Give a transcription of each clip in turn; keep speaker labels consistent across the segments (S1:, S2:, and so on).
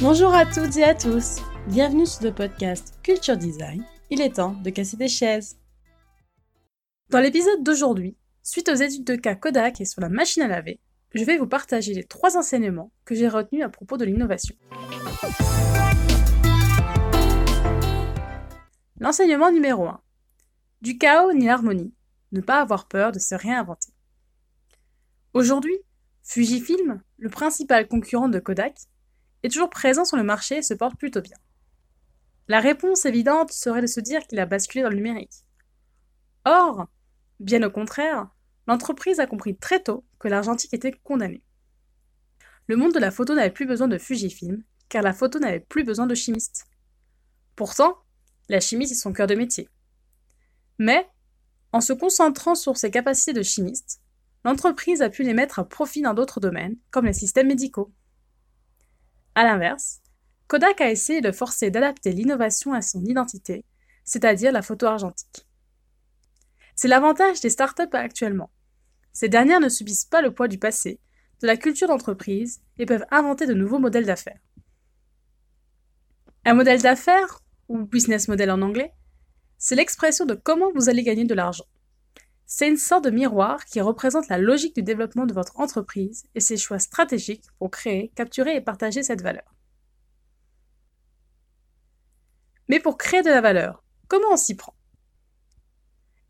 S1: Bonjour à toutes et à tous, bienvenue sur le podcast Culture Design. Il est temps de casser des chaises. Dans l'épisode d'aujourd'hui, suite aux études de cas Kodak et sur la machine à laver, je vais vous partager les trois enseignements que j'ai retenus à propos de l'innovation. L'enseignement numéro 1. Du chaos ni l'harmonie, ne pas avoir peur de se réinventer. Aujourd'hui, Fujifilm, le principal concurrent de Kodak, est toujours présent sur le marché et se porte plutôt bien. La réponse évidente serait de se dire qu'il a basculé dans le numérique. Or, bien au contraire, l'entreprise a compris très tôt que l'argentique était condamné. Le monde de la photo n'avait plus besoin de Fujifilm, car la photo n'avait plus besoin de chimistes. Pourtant, la chimie c'est son cœur de métier. Mais, en se concentrant sur ses capacités de chimiste, l'entreprise a pu les mettre à profit dans d'autres domaines, comme les systèmes médicaux. A l'inverse, Kodak a essayé de forcer d'adapter l'innovation à son identité, c'est-à-dire la photo argentique. C'est l'avantage des startups actuellement. Ces dernières ne subissent pas le poids du passé, de la culture d'entreprise et peuvent inventer de nouveaux modèles d'affaires. Un modèle d'affaires, ou business model en anglais, c'est l'expression de comment vous allez gagner de l'argent. C'est une sorte de miroir qui représente la logique du développement de votre entreprise et ses choix stratégiques pour créer, capturer et partager cette valeur. Mais pour créer de la valeur, comment on s'y prend?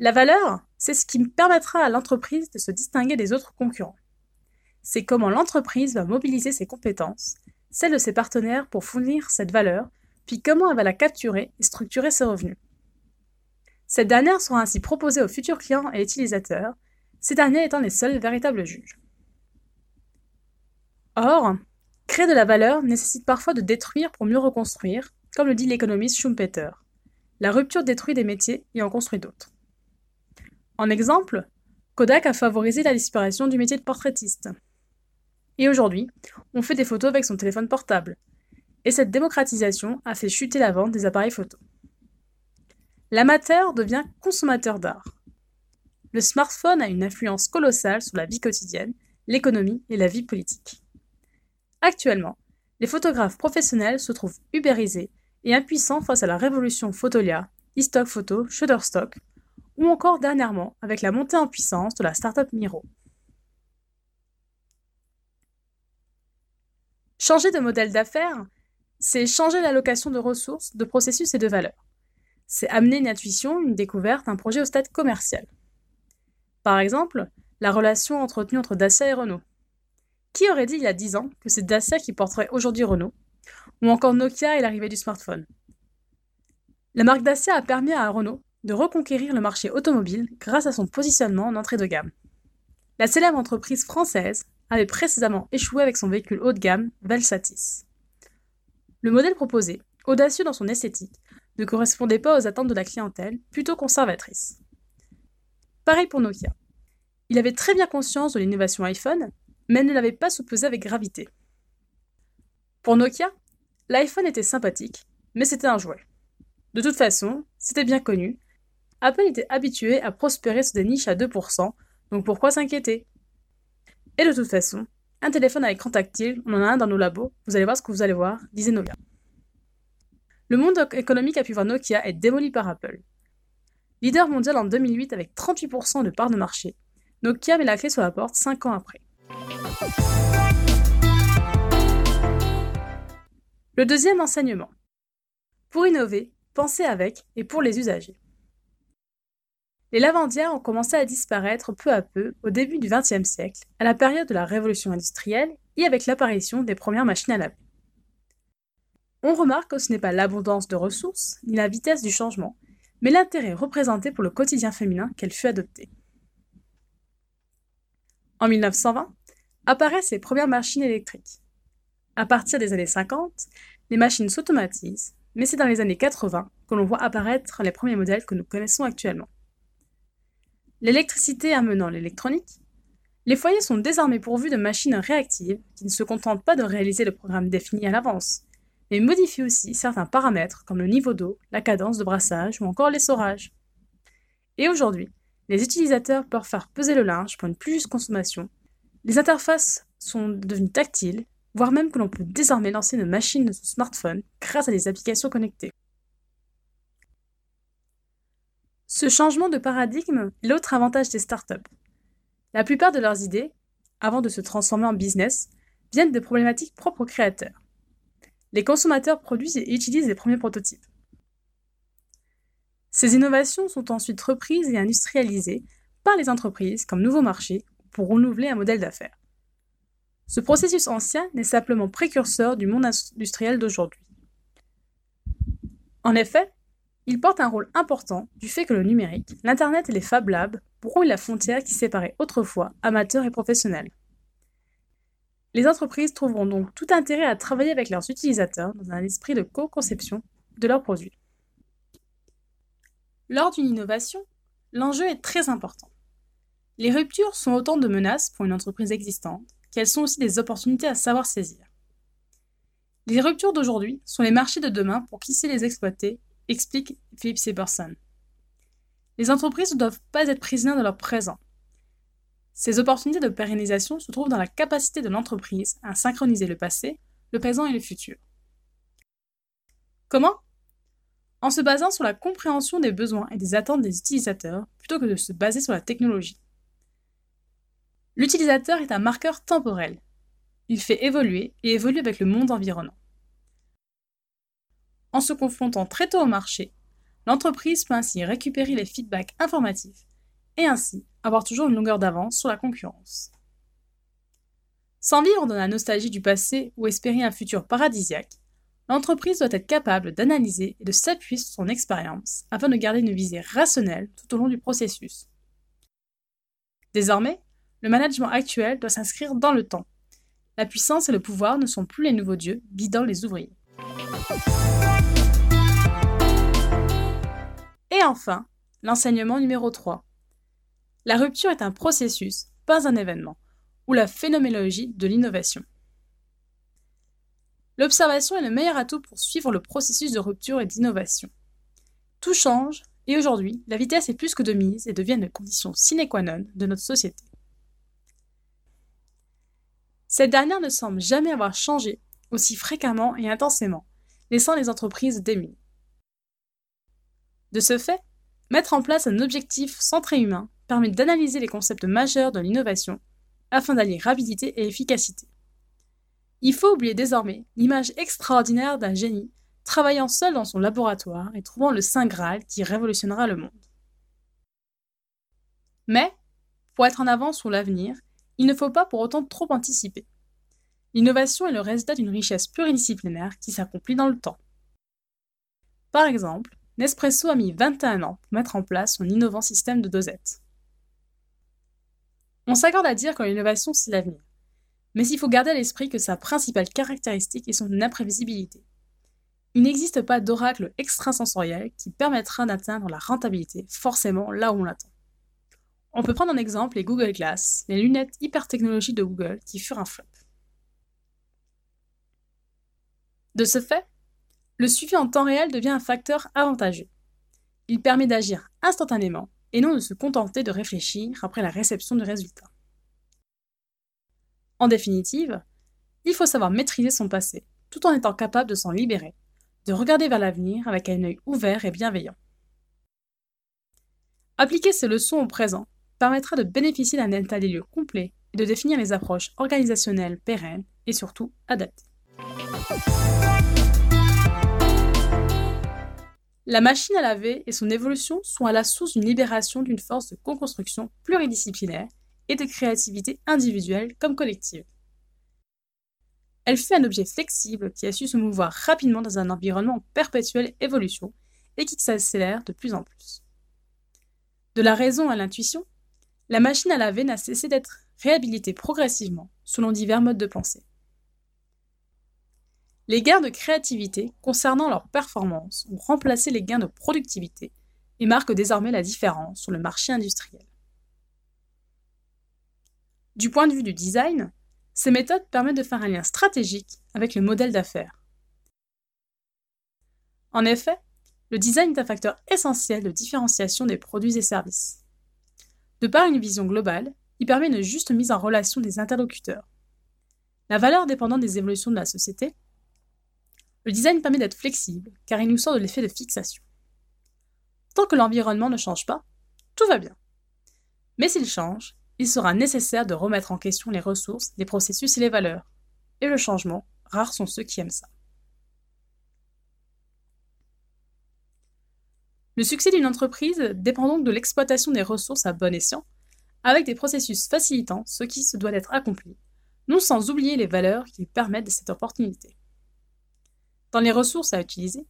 S1: La valeur, c'est ce qui permettra à l'entreprise de se distinguer des autres concurrents. C'est comment l'entreprise va mobiliser ses compétences, celles de ses partenaires pour fournir cette valeur, puis comment elle va la capturer et structurer ses revenus. Cette dernière sera ainsi proposée aux futurs clients et utilisateurs, ces derniers étant les seuls véritables juges. Or, créer de la valeur nécessite parfois de détruire pour mieux reconstruire, comme le dit l'économiste Schumpeter. La rupture détruit des métiers et en construit d'autres. En exemple, Kodak a favorisé la disparition du métier de portraitiste. Et aujourd'hui, on fait des photos avec son téléphone portable. Et cette démocratisation a fait chuter la vente des appareils photo. L'amateur devient consommateur d'art. Le smartphone a une influence colossale sur la vie quotidienne, l'économie et la vie politique. Actuellement, les photographes professionnels se trouvent ubérisés et impuissants face à la révolution Photolia, e-stock photo, Shutterstock, ou encore dernièrement avec la montée en puissance de la startup Miro. Changer de modèle d'affaires, c'est changer l'allocation de ressources, de processus et de valeurs. C'est amener une intuition, une découverte, un projet au stade commercial. Par exemple, la relation entretenue entre Dacia et Renault. Qui aurait dit il y a 10 ans que c'est Dacia qui porterait aujourd'hui Renault Ou encore Nokia et l'arrivée du smartphone? La marque Dacia a permis à Renault de reconquérir le marché automobile grâce à son positionnement en entrée de gamme. La célèbre entreprise française avait précédemment échoué avec son véhicule haut de gamme Velsatis. Le modèle proposé, audacieux dans son esthétique, ne correspondait pas aux attentes de la clientèle, plutôt conservatrice. Pareil pour Nokia. Il avait très bien conscience de l'innovation iPhone, mais ne l'avait pas sous avec gravité. Pour Nokia, l'iPhone était sympathique, mais c'était un jouet. De toute façon, c'était bien connu, Apple était habitué à prospérer sur des niches à 2%, donc pourquoi s'inquiéter? Et de toute façon, un téléphone à écran tactile, on en a un dans nos labos, vous allez voir ce que vous allez voir, disait Nokia. Le monde économique a pu voir Nokia être démoli par Apple. Leader mondial en 2008 avec 38% de part de marché, Nokia met la clé sur la porte 5 ans après. Le deuxième enseignement. Pour innover, pensez avec et pour les usagers. Les lavandières ont commencé à disparaître peu à peu au début du XXe siècle, à la période de la révolution industrielle et avec l'apparition des premières machines à laver. On remarque que ce n'est pas l'abondance de ressources ni la vitesse du changement, mais l'intérêt représenté pour le quotidien féminin qu'elle fut adoptée. En 1920, apparaissent les premières machines électriques. À partir des années 50, les machines s'automatisent, mais c'est dans les années 80 que l'on voit apparaître les premiers modèles que nous connaissons actuellement. L'électricité amenant l'électronique, les foyers sont désormais pourvus de machines réactives qui ne se contentent pas de réaliser le programme défini à l'avance, mais modifient aussi certains paramètres comme le niveau d'eau, la cadence de brassage ou encore l'essorage. Et aujourd'hui, les utilisateurs peuvent faire peser le linge pour une plus juste consommation. Les interfaces sont devenues tactiles, voire même que l'on peut désormais lancer une machine de son smartphone grâce à des applications connectées. Ce changement de paradigme est l'autre avantage des startups. La plupart de leurs idées, avant de se transformer en business, viennent des problématiques propres aux créateurs. Les consommateurs produisent et utilisent les premiers prototypes. Ces innovations sont ensuite reprises et industrialisées par les entreprises comme nouveau marché pour renouveler un modèle d'affaires. Ce processus ancien n'est simplement précurseur du monde industriel d'aujourd'hui. En effet, il porte un rôle important du fait que le numérique, l'Internet et les Fab Labs brouillent la frontière qui séparait autrefois amateurs et professionnels. Les entreprises trouveront donc tout intérêt à travailler avec leurs utilisateurs dans un esprit de co-conception de leurs produits. Lors d'une innovation, l'enjeu est très important. Les ruptures sont autant de menaces pour une entreprise existante qu'elles sont aussi des opportunités à savoir saisir. Les ruptures d'aujourd'hui sont les marchés de demain pour qui sait les exploiter, explique Philippe Seberson. Les entreprises ne doivent pas être prisonnières de leur présent. Ces opportunités de pérennisation se trouvent dans la capacité de l'entreprise à synchroniser le passé, le présent et le futur. Comment? En se basant sur la compréhension des besoins et des attentes des utilisateurs plutôt que de se baser sur la technologie. L'utilisateur est un marqueur temporel. Il fait évoluer et évolue avec le monde environnant. En se confrontant très tôt au marché, l'entreprise peut ainsi récupérer les feedbacks informatifs et ainsi avoir toujours une longueur d'avance sur la concurrence. Sans vivre dans la nostalgie du passé ou espérer un futur paradisiaque, L'entreprise doit être capable d'analyser et de s'appuyer sur son expérience afin de garder une visée rationnelle tout au long du processus. Désormais, le management actuel doit s'inscrire dans le temps. La puissance et le pouvoir ne sont plus les nouveaux dieux guidant les ouvriers. Et enfin, l'enseignement numéro 3. La rupture est un processus, pas un événement, ou la phénoménologie de l'innovation. L'observation est le meilleur atout pour suivre le processus de rupture et d'innovation. Tout change, et aujourd'hui, la vitesse est plus que de mise et devient une condition sine qua non de notre société. Cette dernière ne semble jamais avoir changé aussi fréquemment et intensément, laissant les entreprises démunies. De ce fait, mettre en place un objectif centré humain permet d'analyser les concepts majeurs de l'innovation afin d'allier rapidité et efficacité. Il faut oublier désormais l'image extraordinaire d'un génie travaillant seul dans son laboratoire et trouvant le Saint Graal qui révolutionnera le monde. Mais, pour être en avance sur l'avenir, il ne faut pas pour autant trop anticiper. L'innovation est le résultat d'une richesse pluridisciplinaire qui s'accomplit dans le temps. Par exemple, Nespresso a mis 21 ans pour mettre en place son innovant système de dosette. On s'accorde à dire que l'innovation, c'est l'avenir. Mais il faut garder à l'esprit que sa principale caractéristique est son imprévisibilité. Il n'existe pas d'oracle extrasensoriel qui permettra d'atteindre la rentabilité forcément là où on l'attend. On peut prendre en exemple les Google Glass, les lunettes hyper technologiques de Google qui furent un flop. De ce fait, le suivi en temps réel devient un facteur avantageux. Il permet d'agir instantanément et non de se contenter de réfléchir après la réception du résultat. En définitive, il faut savoir maîtriser son passé, tout en étant capable de s'en libérer, de regarder vers l'avenir avec un œil ouvert et bienveillant. Appliquer ces leçons au présent permettra de bénéficier d'un état des lieux complet et de définir les approches organisationnelles pérennes et surtout adaptées. La machine à laver et son évolution sont à la source d'une libération d'une force de co-construction pluridisciplinaire et de créativité individuelle comme collective. Elle fut un objet flexible qui a su se mouvoir rapidement dans un environnement en perpétuelle évolution et qui s'accélère de plus en plus. De la raison à l'intuition, la machine à laver n'a cessé d'être réhabilitée progressivement selon divers modes de pensée. Les gains de créativité concernant leur performance ont remplacé les gains de productivité et marquent désormais la différence sur le marché industriel. Du point de vue du design, ces méthodes permettent de faire un lien stratégique avec le modèle d'affaires. En effet, le design est un facteur essentiel de différenciation des produits et services. De par une vision globale, il permet une juste mise en relation des interlocuteurs. La valeur dépendant des évolutions de la société, le design permet d'être flexible car il nous sort de l'effet de fixation. Tant que l'environnement ne change pas, tout va bien. Mais s'il change, il sera nécessaire de remettre en question les ressources, les processus et les valeurs. Et le changement, rares sont ceux qui aiment ça. Le succès d'une entreprise dépend donc de l'exploitation des ressources à bon escient, avec des processus facilitant ce qui se doit d'être accompli, non sans oublier les valeurs qui permettent cette opportunité. Dans les ressources à utiliser,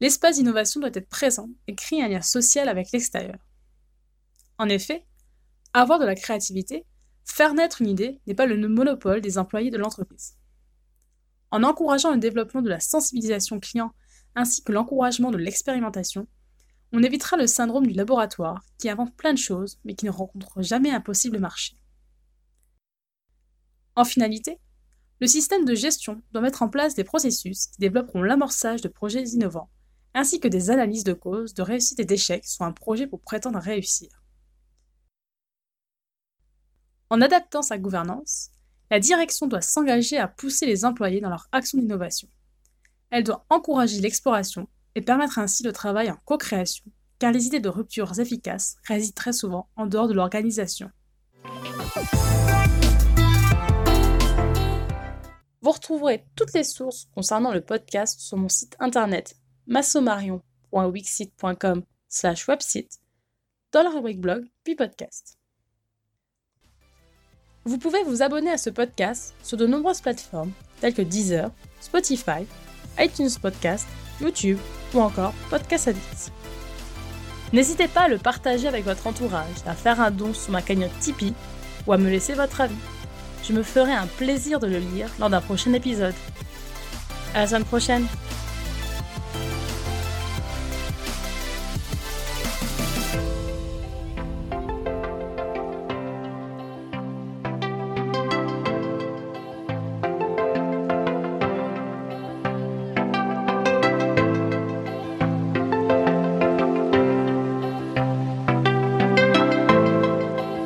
S1: l'espace d'innovation doit être présent et créer un lien social avec l'extérieur. En effet, avoir de la créativité, faire naître une idée n'est pas le monopole des employés de l'entreprise. En encourageant le développement de la sensibilisation client ainsi que l'encouragement de l'expérimentation, on évitera le syndrome du laboratoire qui invente plein de choses mais qui ne rencontre jamais un possible marché. En finalité, le système de gestion doit mettre en place des processus qui développeront l'amorçage de projets innovants, ainsi que des analyses de causes, de réussite et d'échecs sur un projet pour prétendre réussir. En adaptant sa gouvernance, la direction doit s'engager à pousser les employés dans leur action d'innovation. Elle doit encourager l'exploration et permettre ainsi le travail en co-création, car les idées de ruptures efficaces résident très souvent en dehors de l'organisation. Vous retrouverez toutes les sources concernant le podcast sur mon site internet massomarion.wixit.com slash website dans la rubrique blog puis podcast. Vous pouvez vous abonner à ce podcast sur de nombreuses plateformes telles que Deezer, Spotify, iTunes Podcast, YouTube ou encore Podcast Addict. N'hésitez pas à le partager avec votre entourage, à faire un don sur ma cagnotte Tipeee ou à me laisser votre avis. Je me ferai un plaisir de le lire lors d'un prochain épisode. À la semaine prochaine!